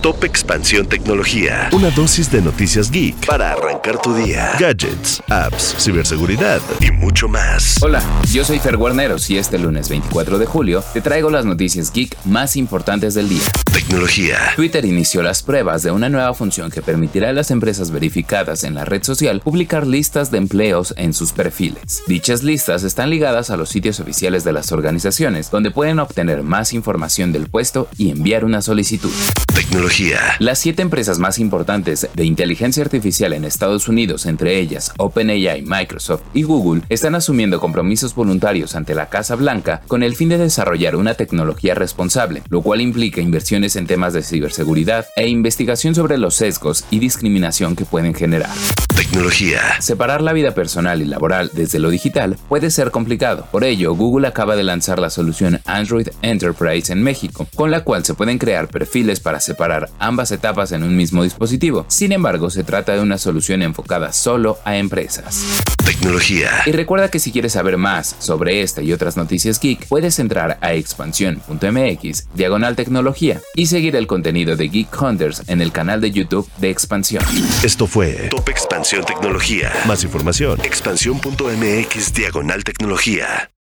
Top Expansión Tecnología. Una dosis de noticias geek para arrancar tu día. Gadgets, apps, ciberseguridad y mucho más. Hola, yo soy Fer Guarneros y este lunes 24 de julio te traigo las noticias geek más importantes del día. Tecnología. Twitter inició las pruebas de una nueva función que permitirá a las empresas verificadas en la red social publicar listas de empleos en sus perfiles. Dichas listas están ligadas a los sitios oficiales de las organizaciones, donde pueden obtener más información del puesto y enviar una solicitud. Tecnología. Las siete empresas más importantes de inteligencia artificial en Estados Unidos, entre ellas OpenAI, Microsoft y Google, están asumiendo compromisos voluntarios ante la Casa Blanca con el fin de desarrollar una tecnología responsable, lo cual implica inversiones en temas de ciberseguridad e investigación sobre los sesgos y discriminación que pueden generar. Tecnología. Separar la vida personal y laboral desde lo digital puede ser complicado. Por ello, Google acaba de lanzar la solución Android Enterprise en México, con la cual se pueden crear perfiles para separar ambas etapas en un mismo dispositivo. Sin embargo, se trata de una solución enfocada solo a empresas. Tecnología. Y recuerda que si quieres saber más sobre esta y otras noticias geek, puedes entrar a expansión.mx, diagonal tecnología, y seguir el contenido de Geek Hunters en el canal de YouTube de Expansión. Esto fue Top Expansión Tecnología. Más información, expansión.mx, diagonal tecnología.